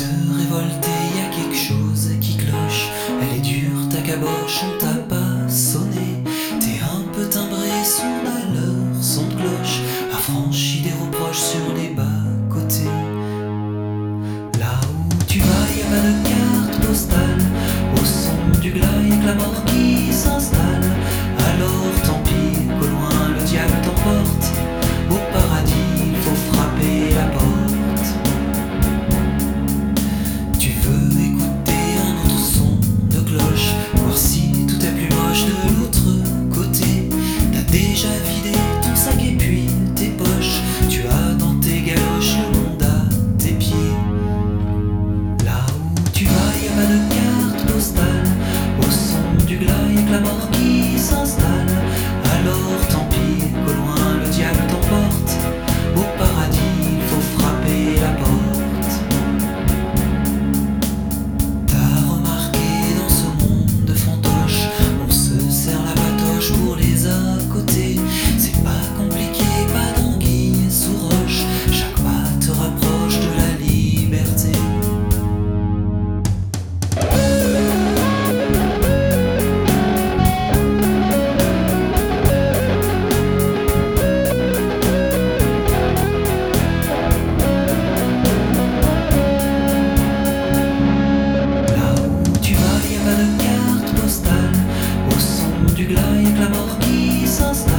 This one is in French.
révolté, y a quelque chose qui cloche. Elle est dure, ta caboche, on t'a pas sonné. T'es un peu timbré, déjà vidé ton sac et puis tes poches. Tu as dans tes galoches le monde à tes pieds. Là où tu vas, y a pas de carte postale. Au son du glas, y'a que la mort qui s'installe. Alors tant pis, glas, y'a que la mort qui s'installe.